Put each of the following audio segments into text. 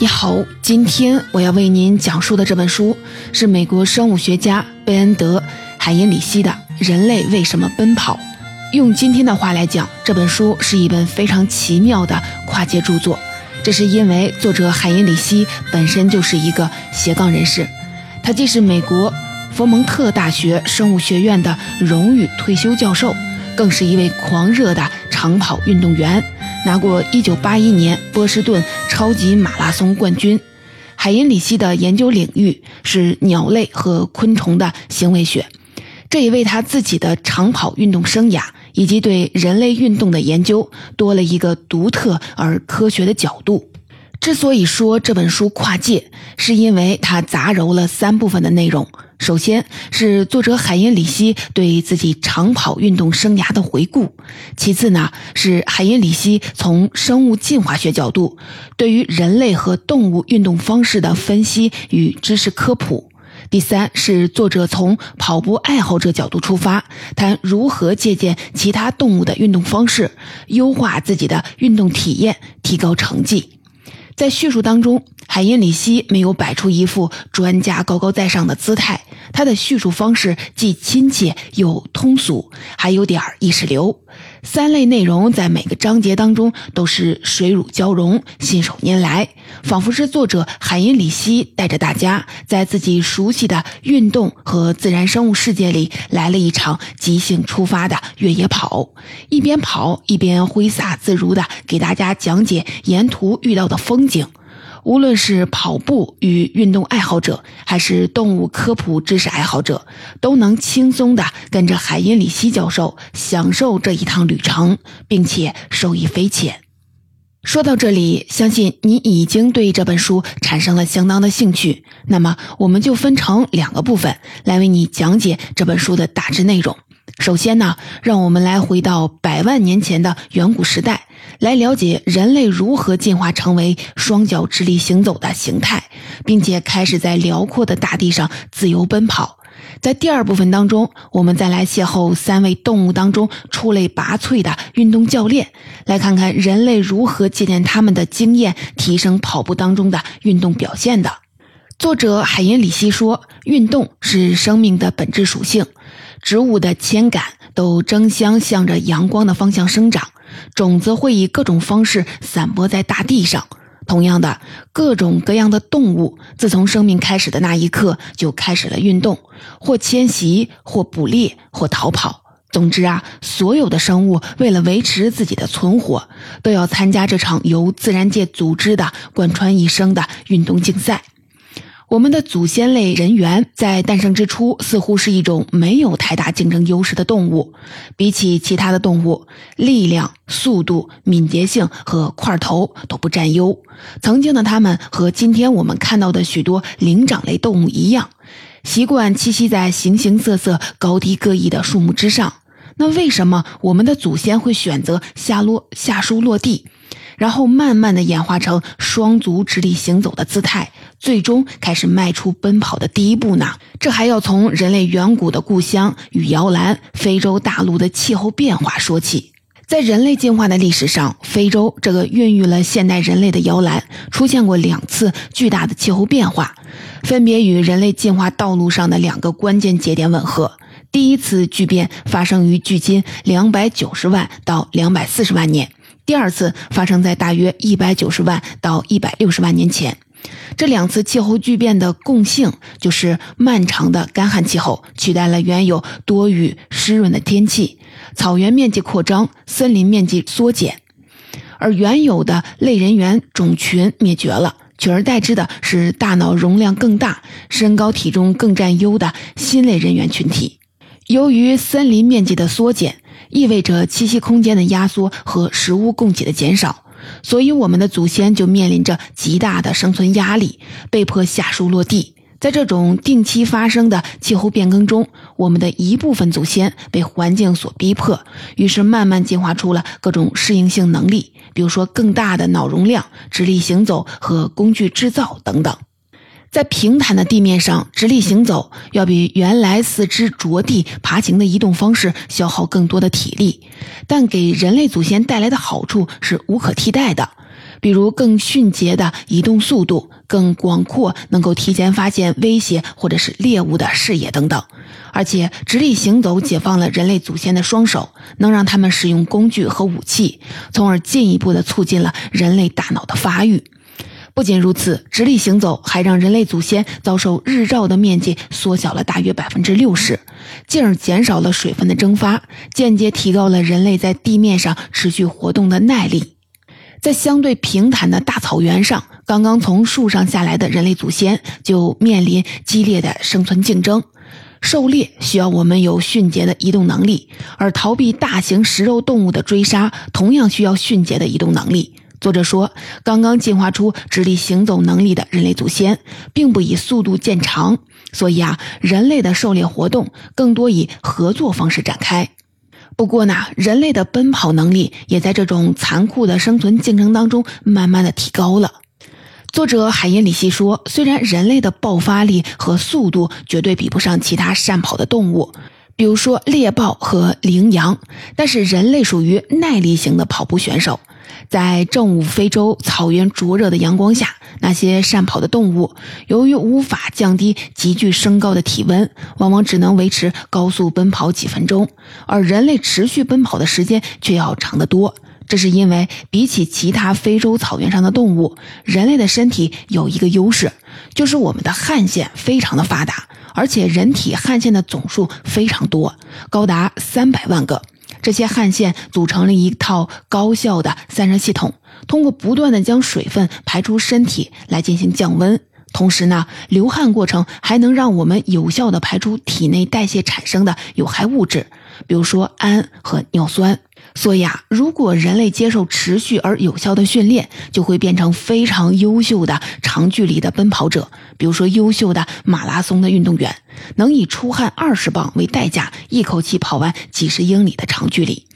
你好，今天我要为您讲述的这本书是美国生物学家贝恩德·海因里希的《人类为什么奔跑》。用今天的话来讲，这本书是一本非常奇妙的跨界著作。这是因为作者海因里希本身就是一个斜杠人士，他既是美国佛蒙特大学生物学院的荣誉退休教授，更是一位狂热的长跑运动员。拿过1981年波士顿超级马拉松冠军。海因里希的研究领域是鸟类和昆虫的行为学，这也为他自己的长跑运动生涯以及对人类运动的研究多了一个独特而科学的角度。之所以说这本书跨界，是因为它杂糅了三部分的内容。首先是作者海因里希对自己长跑运动生涯的回顾，其次呢是海因里希从生物进化学角度对于人类和动物运动方式的分析与知识科普，第三是作者从跑步爱好者角度出发，谈如何借鉴其他动物的运动方式，优化自己的运动体验，提高成绩。在叙述当中，海因里希没有摆出一副专家高高在上的姿态，他的叙述方式既亲切又通俗，还有点意识流。三类内容在每个章节当中都是水乳交融、信手拈来，仿佛是作者海因里希带着大家在自己熟悉的运动和自然生物世界里来了一场即兴出发的越野跑，一边跑一边挥洒自如地给大家讲解沿途遇到的风景。无论是跑步与运动爱好者，还是动物科普知识爱好者，都能轻松地跟着海因里希教授享受这一趟旅程，并且受益匪浅。说到这里，相信你已经对这本书产生了相当的兴趣。那么，我们就分成两个部分来为你讲解这本书的大致内容。首先呢，让我们来回到百万年前的远古时代。来了解人类如何进化成为双脚直立行走的形态，并且开始在辽阔的大地上自由奔跑。在第二部分当中，我们再来邂逅三位动物当中出类拔萃的运动教练，来看看人类如何借鉴他们的经验，提升跑步当中的运动表现的。作者海因里希说：“运动是生命的本质属性，植物的千杆都争相向着阳光的方向生长。”种子会以各种方式散播在大地上。同样的，各种各样的动物自从生命开始的那一刻就开始了运动，或迁徙，或捕猎，或逃跑。总之啊，所有的生物为了维持自己的存活，都要参加这场由自然界组织的贯穿一生的运动竞赛。我们的祖先类人猿在诞生之初似乎是一种没有太大竞争优势的动物，比起其他的动物，力量、速度、敏捷性和块头都不占优。曾经的它们和今天我们看到的许多灵长类动物一样，习惯栖息在形形色色、高低各异的树木之上。那为什么我们的祖先会选择下落下树落地？然后慢慢的演化成双足直立行走的姿态，最终开始迈出奔跑的第一步呢？这还要从人类远古的故乡与摇篮——非洲大陆的气候变化说起。在人类进化的历史上，非洲这个孕育了现代人类的摇篮出现过两次巨大的气候变化，分别与人类进化道路上的两个关键节点吻合。第一次巨变发生于距今两百九十万到两百四十万年。第二次发生在大约一百九十万到一百六十万年前，这两次气候巨变的共性就是漫长的干旱气候取代了原有多雨湿润的天气，草原面积扩张，森林面积缩减，而原有的类人猿种群灭绝了，取而代之的是大脑容量更大、身高体重更占优的新类人猿群体。由于森林面积的缩减。意味着栖息空间的压缩和食物供给的减少，所以我们的祖先就面临着极大的生存压力，被迫下树落地。在这种定期发生的气候变更中，我们的一部分祖先被环境所逼迫，于是慢慢进化出了各种适应性能力，比如说更大的脑容量、直立行走和工具制造等等。在平坦的地面上直立行走，要比原来四肢着地爬行的移动方式消耗更多的体力，但给人类祖先带来的好处是无可替代的。比如更迅捷的移动速度、更广阔能够提前发现威胁或者是猎物的视野等等。而且，直立行走解放了人类祖先的双手，能让他们使用工具和武器，从而进一步的促进了人类大脑的发育。不仅如此，直立行走还让人类祖先遭受日照的面积缩小了大约百分之六十，进而减少了水分的蒸发，间接提高了人类在地面上持续活动的耐力。在相对平坦的大草原上，刚刚从树上下来的人类祖先就面临激烈的生存竞争。狩猎需要我们有迅捷的移动能力，而逃避大型食肉动物的追杀同样需要迅捷的移动能力。作者说，刚刚进化出直立行走能力的人类祖先，并不以速度见长，所以啊，人类的狩猎活动更多以合作方式展开。不过呢，人类的奔跑能力也在这种残酷的生存竞争当中慢慢的提高了。作者海因里希说：“虽然人类的爆发力和速度绝对比不上其他善跑的动物，比如说猎豹和羚羊，但是人类属于耐力型的跑步选手。在正午非洲草原灼热的阳光下，那些善跑的动物由于无法降低急剧升高的体温，往往只能维持高速奔跑几分钟，而人类持续奔跑的时间却要长得多。”这是因为，比起其他非洲草原上的动物，人类的身体有一个优势，就是我们的汗腺非常的发达，而且人体汗腺的总数非常多，高达三百万个。这些汗腺组成了一套高效的散热系统，通过不断的将水分排出身体来进行降温。同时呢，流汗过程还能让我们有效的排出体内代谢产生的有害物质，比如说氨和尿酸。所以啊，如果人类接受持续而有效的训练，就会变成非常优秀的长距离的奔跑者。比如说，优秀的马拉松的运动员，能以出汗二十磅为代价，一口气跑完几十英里的长距离。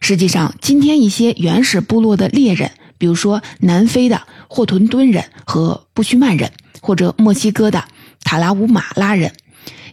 实际上，今天一些原始部落的猎人，比如说南非的霍屯敦人和布须曼人，或者墨西哥的塔拉乌马拉人，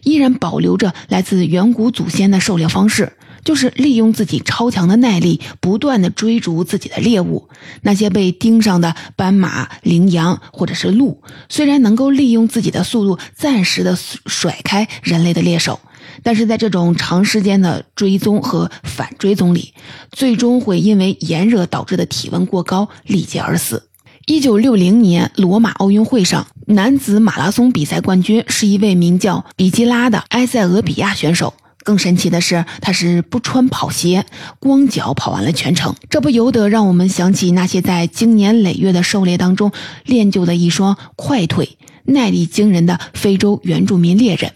依然保留着来自远古祖先的狩猎方式。就是利用自己超强的耐力，不断的追逐自己的猎物。那些被盯上的斑马、羚羊或者是鹿，虽然能够利用自己的速度暂时的甩开人类的猎手，但是在这种长时间的追踪和反追踪里，最终会因为炎热导致的体温过高力竭而死。一九六零年罗马奥运会上，男子马拉松比赛冠军是一位名叫比基拉的埃塞俄比亚选手。更神奇的是，他是不穿跑鞋，光脚跑完了全程。这不由得让我们想起那些在经年累月的狩猎当中练就的一双快腿、耐力惊人的非洲原住民猎人。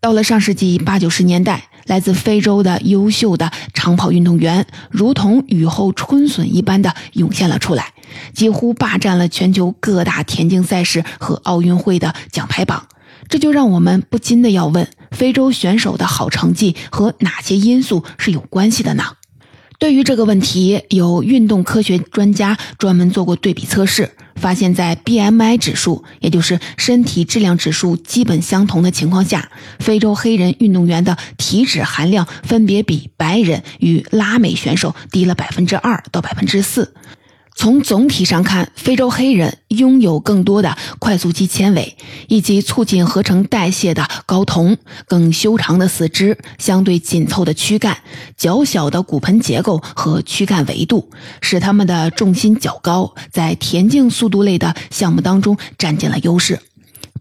到了上世纪八九十年代，来自非洲的优秀的长跑运动员，如同雨后春笋一般的涌现了出来，几乎霸占了全球各大田径赛事和奥运会的奖牌榜。这就让我们不禁的要问：非洲选手的好成绩和哪些因素是有关系的呢？对于这个问题，有运动科学专家专门做过对比测试，发现，在 BMI 指数，也就是身体质量指数基本相同的情况下，非洲黑人运动员的体脂含量分别比白人与拉美选手低了百分之二到百分之四。从总体上看，非洲黑人拥有更多的快速肌纤维，以及促进合成代谢的睾酮，更修长的四肢，相对紧凑的躯干，较小的骨盆结构和躯干维度，使他们的重心较高，在田径速度类的项目当中占尽了优势。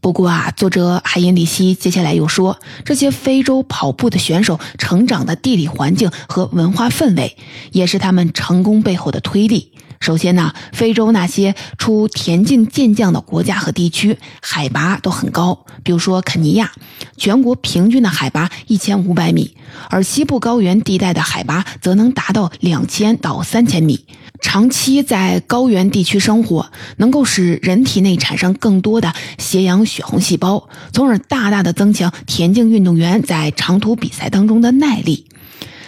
不过啊，作者海因里希接下来又说，这些非洲跑步的选手成长的地理环境和文化氛围，也是他们成功背后的推力。首先呢，非洲那些出田径健将的国家和地区，海拔都很高。比如说肯尼亚，全国平均的海拔一千五百米，而西部高原地带的海拔则能达到两千到三千米。长期在高原地区生活，能够使人体内产生更多的斜阳血红细胞，从而大大的增强田径运动员在长途比赛当中的耐力。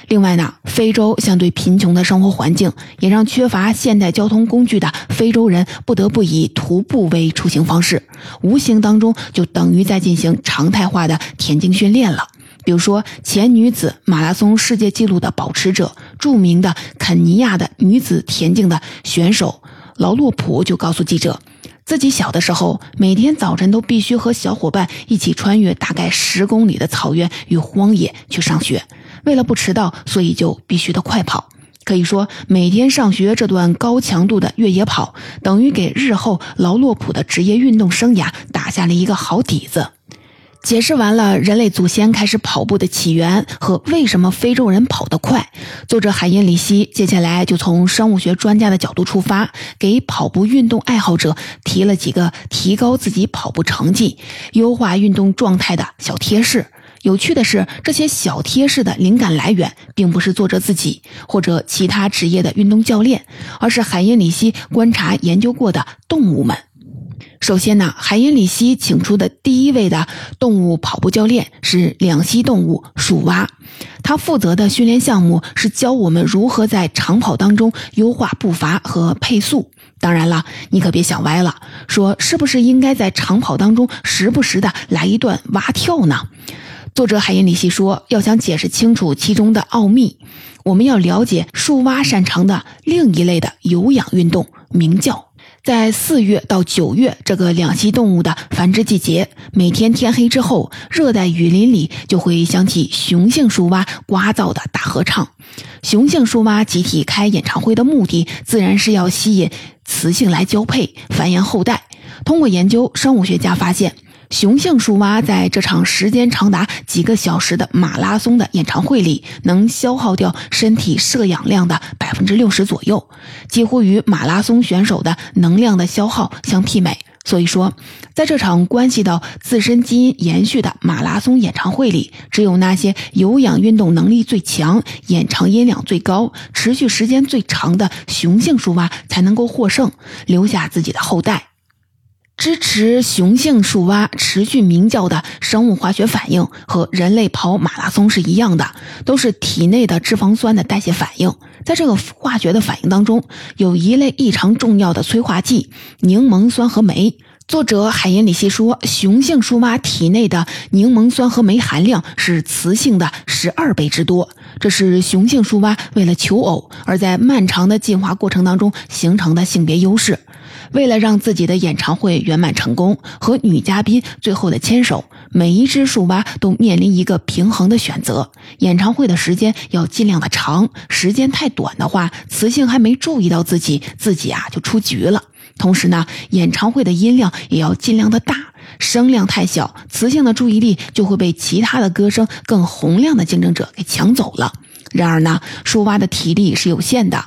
另外呢，非洲相对贫穷的生活环境，也让缺乏现代交通工具的非洲人不得不以徒步为出行方式，无形当中就等于在进行常态化的田径训练了。比如说，前女子马拉松世界纪录的保持者，著名的肯尼亚的女子田径的选手劳洛普就告诉记者，自己小的时候每天早晨都必须和小伙伴一起穿越大概十公里的草原与荒野去上学，为了不迟到，所以就必须得快跑。可以说，每天上学这段高强度的越野跑，等于给日后劳洛普的职业运动生涯打下了一个好底子。解释完了人类祖先开始跑步的起源和为什么非洲人跑得快，作者海因里希接下来就从生物学专家的角度出发，给跑步运动爱好者提了几个提高自己跑步成绩、优化运动状态的小贴士。有趣的是，这些小贴士的灵感来源并不是作者自己或者其他职业的运动教练，而是海因里希观察研究过的动物们。首先呢，海因里希请出的第一位的动物跑步教练是两栖动物鼠蛙，他负责的训练项目是教我们如何在长跑当中优化步伐和配速。当然了，你可别想歪了，说是不是应该在长跑当中时不时的来一段蛙跳呢？作者海因里希说，要想解释清楚其中的奥秘，我们要了解树蛙擅长的另一类的有氧运动——鸣叫。在四月到九月这个两栖动物的繁殖季节，每天天黑之后，热带雨林里就会响起雄性树蛙呱噪的大合唱。雄性树蛙集体开演唱会的目的，自然是要吸引雌性来交配、繁衍后代。通过研究，生物学家发现。雄性树蛙在这场时间长达几个小时的马拉松的演唱会里，能消耗掉身体摄氧量的百分之六十左右，几乎与马拉松选手的能量的消耗相媲美。所以说，在这场关系到自身基因延续的马拉松演唱会里，只有那些有氧运动能力最强、演唱音量最高、持续时间最长的雄性树蛙才能够获胜，留下自己的后代。支持雄性树蛙持续鸣叫的生物化学反应和人类跑马拉松是一样的，都是体内的脂肪酸的代谢反应。在这个化学的反应当中，有一类异常重要的催化剂——柠檬酸和酶。作者海因里希说，雄性树蛙体内的柠檬酸和酶含量是雌性的十二倍之多，这是雄性树蛙为了求偶而在漫长的进化过程当中形成的性别优势。为了让自己的演唱会圆满成功，和女嘉宾最后的牵手，每一只树蛙都面临一个平衡的选择：演唱会的时间要尽量的长，时间太短的话，雌性还没注意到自己，自己啊就出局了。同时呢，演唱会的音量也要尽量的大，声量太小，雌性的注意力就会被其他的歌声更洪亮的竞争者给抢走了。然而呢，树蛙的体力是有限的，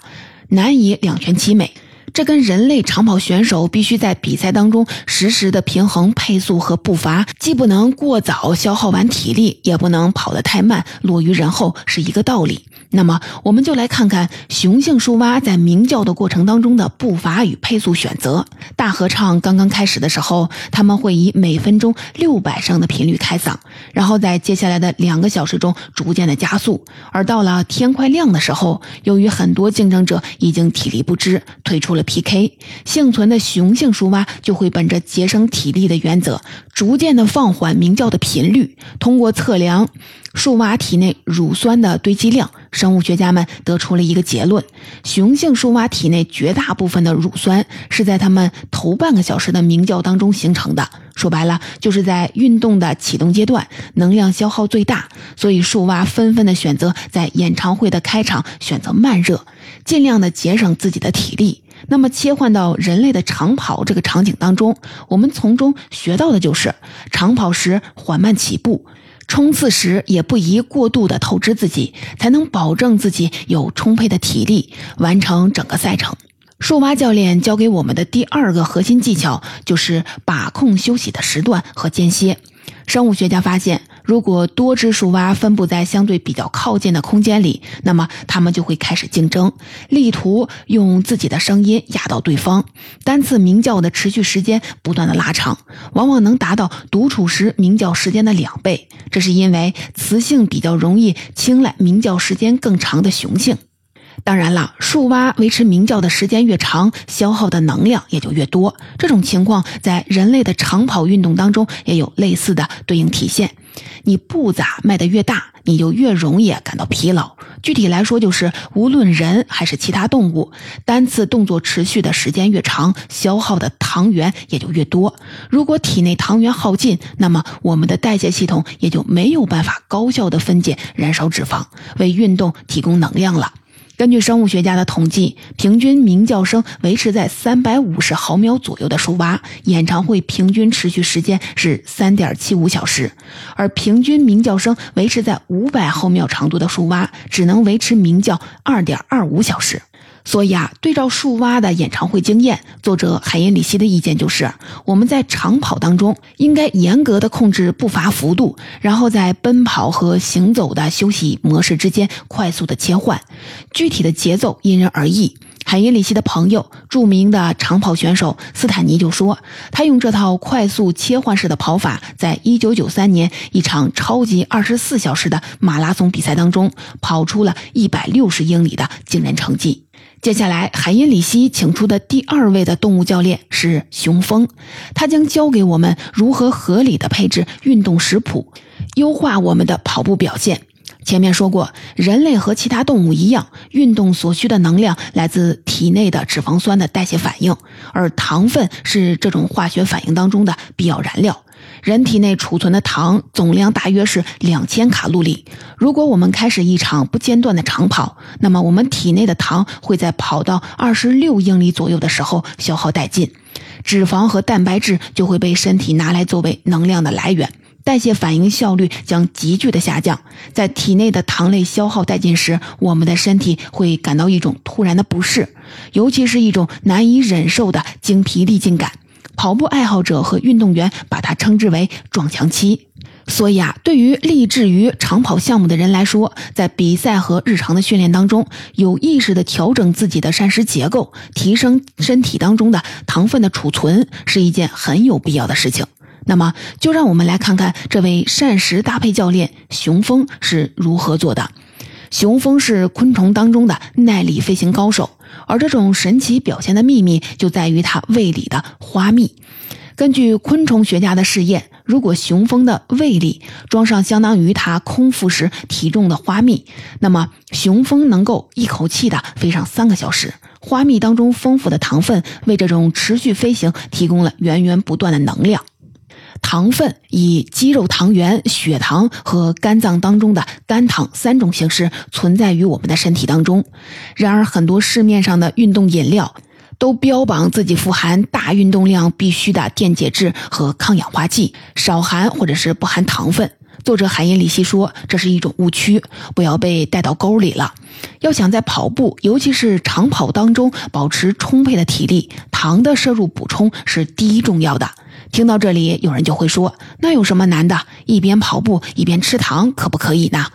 难以两全其美。这跟人类长跑选手必须在比赛当中实时的平衡配速和步伐，既不能过早消耗完体力，也不能跑得太慢落于人后，是一个道理。那么，我们就来看看雄性树蛙在鸣叫的过程当中的步伐与配速选择。大合唱刚刚开始的时候，他们会以每分钟六百声的频率开嗓，然后在接下来的两个小时中逐渐的加速。而到了天快亮的时候，由于很多竞争者已经体力不支，退出了 PK，幸存的雄性树蛙就会本着节省体力的原则，逐渐的放缓鸣叫的频率，通过测量。树蛙体内乳酸的堆积量，生物学家们得出了一个结论：雄性树蛙体内绝大部分的乳酸是在它们头半个小时的鸣叫当中形成的。说白了，就是在运动的启动阶段，能量消耗最大，所以树蛙纷纷的选择在演唱会的开场选择慢热，尽量的节省自己的体力。那么，切换到人类的长跑这个场景当中，我们从中学到的就是：长跑时缓慢起步。冲刺时也不宜过度的透支自己，才能保证自己有充沛的体力完成整个赛程。树蛙教练教给我们的第二个核心技巧就是把控休息的时段和间歇。生物学家发现。如果多只树蛙分布在相对比较靠近的空间里，那么它们就会开始竞争，力图用自己的声音压倒对方。单次鸣叫的持续时间不断的拉长，往往能达到独处时鸣叫时间的两倍。这是因为雌性比较容易青睐鸣叫时间更长的雄性。当然了，树蛙维持鸣叫的时间越长，消耗的能量也就越多。这种情况在人类的长跑运动当中也有类似的对应体现。你步子迈得越大，你就越容易感到疲劳。具体来说，就是无论人还是其他动物，单次动作持续的时间越长，消耗的糖原也就越多。如果体内糖原耗尽，那么我们的代谢系统也就没有办法高效的分解、燃烧脂肪，为运动提供能量了。根据生物学家的统计，平均鸣叫声维持在三百五十毫秒左右的树蛙，演唱会平均持续时间是三点七五小时；而平均鸣叫声维持在五百毫秒长度的树蛙，只能维持鸣叫二点二五小时。所以啊，对照树蛙的演唱会经验，作者海因里希的意见就是：我们在长跑当中应该严格的控制步伐幅度，然后在奔跑和行走的休息模式之间快速的切换。具体的节奏因人而异。海因里希的朋友，著名的长跑选手斯坦尼就说，他用这套快速切换式的跑法，在一九九三年一场超级二十四小时的马拉松比赛当中，跑出了一百六十英里的惊人成绩。接下来，海因里希请出的第二位的动物教练是雄蜂，他将教给我们如何合理的配置运动食谱，优化我们的跑步表现。前面说过，人类和其他动物一样，运动所需的能量来自体内的脂肪酸的代谢反应，而糖分是这种化学反应当中的必要燃料。人体内储存的糖总量大约是两千卡路里。如果我们开始一场不间断的长跑，那么我们体内的糖会在跑到二十六英里左右的时候消耗殆尽，脂肪和蛋白质就会被身体拿来作为能量的来源，代谢反应效率将急剧的下降。在体内的糖类消耗殆尽时，我们的身体会感到一种突然的不适，尤其是一种难以忍受的精疲力尽感。跑步爱好者和运动员把它称之为撞墙期。所以啊，对于立志于长跑项目的人来说，在比赛和日常的训练当中，有意识的调整自己的膳食结构，提升身体当中的糖分的储存，是一件很有必要的事情。那么，就让我们来看看这位膳食搭配教练熊峰是如何做的。雄蜂是昆虫当中的耐力飞行高手，而这种神奇表现的秘密就在于它胃里的花蜜。根据昆虫学家的试验，如果雄蜂的胃里装上相当于它空腹时体重的花蜜，那么雄蜂能够一口气的飞上三个小时。花蜜当中丰富的糖分为这种持续飞行提供了源源不断的能量。糖分以肌肉糖原、血糖和肝脏当中的肝糖三种形式存在于我们的身体当中。然而，很多市面上的运动饮料都标榜自己富含大运动量必需的电解质和抗氧化剂，少含或者是不含糖分。作者海因里希说，这是一种误区，不要被带到沟里了。要想在跑步，尤其是长跑当中保持充沛的体力，糖的摄入补充是第一重要的。听到这里，有人就会说：“那有什么难的？一边跑步一边吃糖，可不可以呢？”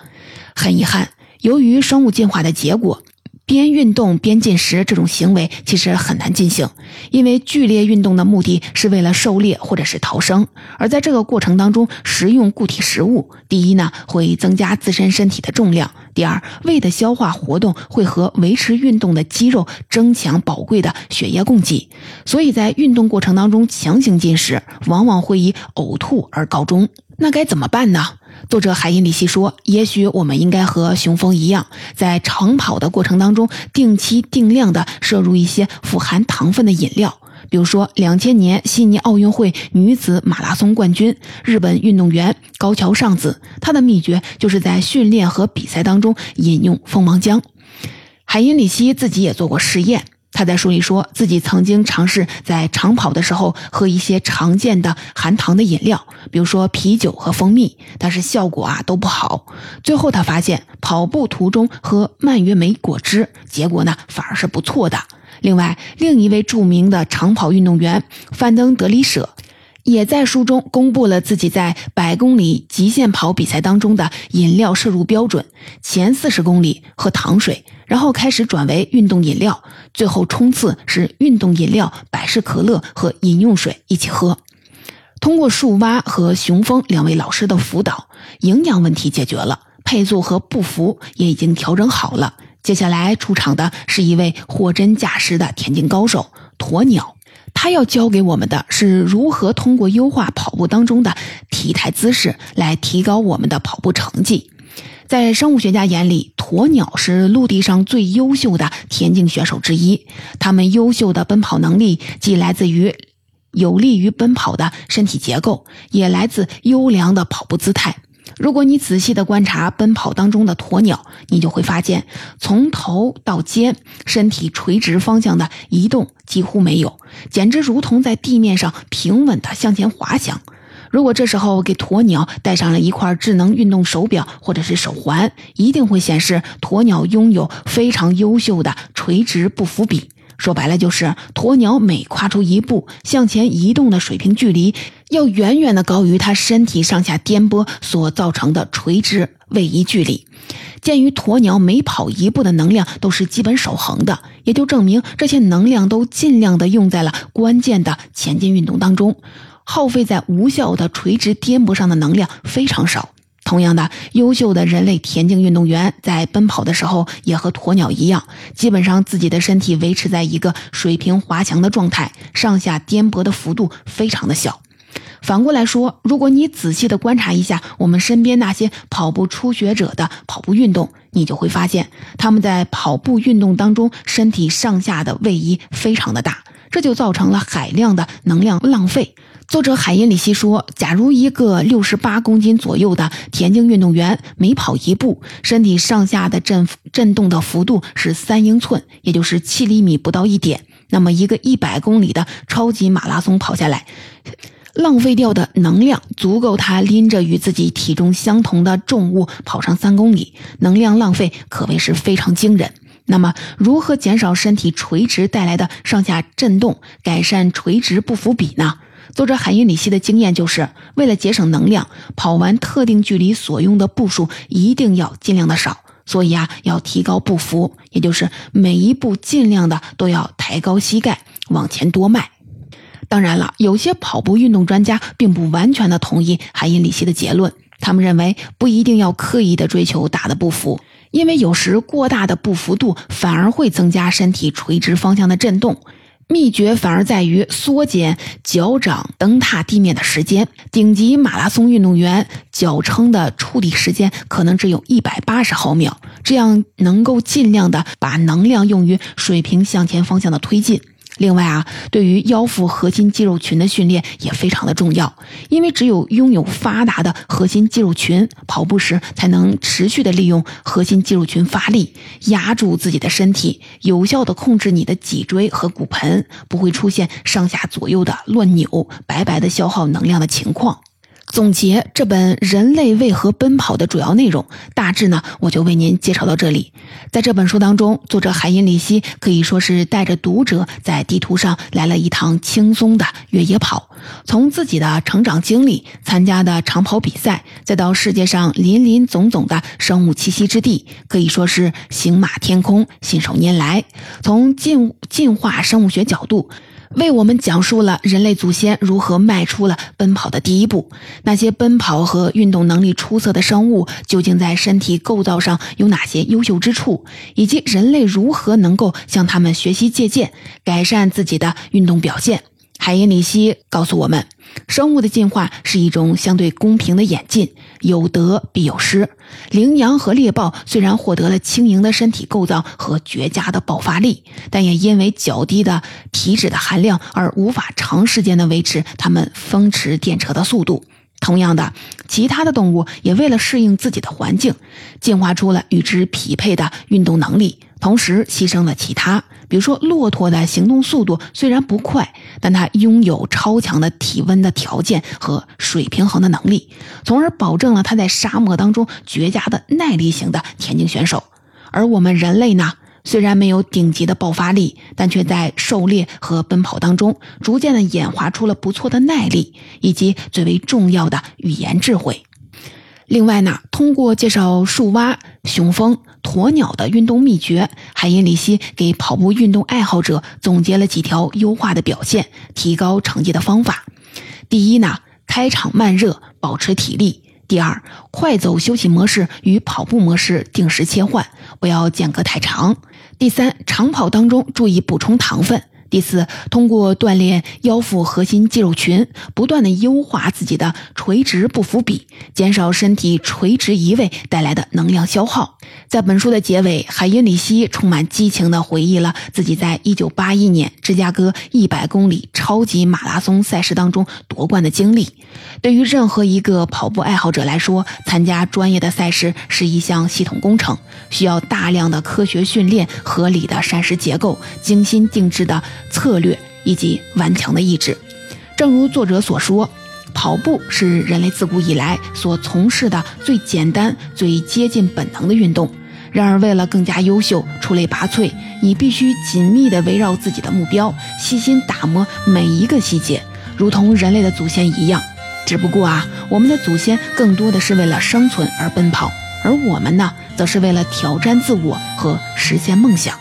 很遗憾，由于生物进化的结果。边运动边进食这种行为其实很难进行，因为剧烈运动的目的是为了狩猎或者是逃生，而在这个过程当中食用固体食物，第一呢会增加自身身体的重量，第二胃的消化活动会和维持运动的肌肉争抢宝贵的血液供给，所以在运动过程当中强行进食，往往会以呕吐而告终。那该怎么办呢？作者海因里希说：“也许我们应该和雄蜂一样，在长跑的过程当中，定期定量的摄入一些富含糖分的饮料。比如说，两千年悉尼奥运会女子马拉松冠军日本运动员高桥尚子，她的秘诀就是在训练和比赛当中饮用蜂王浆。海因里希自己也做过实验。”他在书里说自己曾经尝试在长跑的时候喝一些常见的含糖的饮料，比如说啤酒和蜂蜜，但是效果啊都不好。最后他发现跑步途中喝蔓越莓果汁，结果呢反而是不错的。另外，另一位著名的长跑运动员范登德里舍。也在书中公布了自己在百公里极限跑比赛当中的饮料摄入标准：前四十公里喝糖水，然后开始转为运动饮料，最后冲刺是运动饮料、百事可乐和饮用水一起喝。通过树蛙和雄蜂两位老师的辅导，营养问题解决了，配速和步幅也已经调整好了。接下来出场的是一位货真价实的田径高手——鸵鸟。他要教给我们的是如何通过优化跑步当中的体态姿势来提高我们的跑步成绩。在生物学家眼里，鸵鸟是陆地上最优秀的田径选手之一。它们优秀的奔跑能力，既来自于有利于奔跑的身体结构，也来自优良的跑步姿态。如果你仔细的观察奔跑当中的鸵鸟，你就会发现，从头到肩，身体垂直方向的移动几乎没有，简直如同在地面上平稳的向前滑翔。如果这时候给鸵鸟戴上了一块智能运动手表或者是手环，一定会显示鸵鸟拥有非常优秀的垂直步幅比。说白了就是，鸵鸟每跨出一步向前移动的水平距离，要远远的高于它身体上下颠簸所造成的垂直位移距离。鉴于鸵鸟每跑一步的能量都是基本守恒的，也就证明这些能量都尽量的用在了关键的前进运动当中，耗费在无效的垂直颠簸上的能量非常少。同样的，优秀的人类田径运动员在奔跑的时候，也和鸵鸟一样，基本上自己的身体维持在一个水平滑翔的状态，上下颠簸的幅度非常的小。反过来说，如果你仔细的观察一下我们身边那些跑步初学者的跑步运动，你就会发现他们在跑步运动当中身体上下的位移非常的大，这就造成了海量的能量浪费。作者海因里希说：“假如一个六十八公斤左右的田径运动员每跑一步，身体上下的震震动的幅度是三英寸，也就是七厘米不到一点，那么一个一百公里的超级马拉松跑下来，浪费掉的能量足够他拎着与自己体重相同的重物跑上三公里，能量浪费可谓是非常惊人。那么，如何减少身体垂直带来的上下震动，改善垂直不符比呢？”作者海因里希的经验就是，为了节省能量，跑完特定距离所用的步数一定要尽量的少。所以啊，要提高步幅，也就是每一步尽量的都要抬高膝盖，往前多迈。当然了，有些跑步运动专家并不完全的同意海因里希的结论，他们认为不一定要刻意的追求大的步幅，因为有时过大的步幅度反而会增加身体垂直方向的震动。秘诀反而在于缩减脚掌蹬踏地面的时间。顶级马拉松运动员脚撑的触地时间可能只有一百八十毫秒，这样能够尽量的把能量用于水平向前方向的推进。另外啊，对于腰腹核心肌肉群的训练也非常的重要，因为只有拥有发达的核心肌肉群，跑步时才能持续的利用核心肌肉群发力，压住自己的身体，有效的控制你的脊椎和骨盆，不会出现上下左右的乱扭，白白的消耗能量的情况。总结这本《人类为何奔跑》的主要内容，大致呢，我就为您介绍到这里。在这本书当中，作者海因里希可以说是带着读者在地图上来了一趟轻松的越野跑，从自己的成长经历、参加的长跑比赛，再到世界上林林总总的生物栖息之地，可以说是行马天空，信手拈来。从进进化生物学角度。为我们讲述了人类祖先如何迈出了奔跑的第一步，那些奔跑和运动能力出色的生物究竟在身体构造上有哪些优秀之处，以及人类如何能够向他们学习借鉴，改善自己的运动表现。海因里希告诉我们，生物的进化是一种相对公平的演进，有得必有失。羚羊和猎豹虽然获得了轻盈的身体构造和绝佳的爆发力，但也因为较低的体脂的含量而无法长时间的维持它们风驰电掣的速度。同样的，其他的动物也为了适应自己的环境，进化出了与之匹配的运动能力，同时牺牲了其他。比如说，骆驼的行动速度虽然不快，但它拥有超强的体温的条件和水平衡的能力，从而保证了它在沙漠当中绝佳的耐力型的田径选手。而我们人类呢？虽然没有顶级的爆发力，但却在狩猎和奔跑当中，逐渐的演化出了不错的耐力，以及最为重要的语言智慧。另外呢，通过介绍树蛙、雄蜂、鸵鸟的运动秘诀，海因里希给跑步运动爱好者总结了几条优化的表现、提高成绩的方法。第一呢，开场慢热，保持体力。第二，快走休息模式与跑步模式定时切换，不要间隔太长。第三，长跑当中注意补充糖分。第四，通过锻炼腰腹核心肌肉群，不断的优化自己的垂直不伏比，减少身体垂直移位带来的能量消耗。在本书的结尾，海因里希充满激情地回忆了自己在1981年芝加哥100公里超级马拉松赛事当中夺冠的经历。对于任何一个跑步爱好者来说，参加专业的赛事是一项系统工程，需要大量的科学训练、合理的膳食结构、精心定制的策略以及顽强的意志。正如作者所说，跑步是人类自古以来所从事的最简单、最接近本能的运动。然而，为了更加优秀、出类拔萃，你必须紧密地围绕自己的目标，细心打磨每一个细节，如同人类的祖先一样。只不过啊，我们的祖先更多的是为了生存而奔跑，而我们呢，则是为了挑战自我和实现梦想。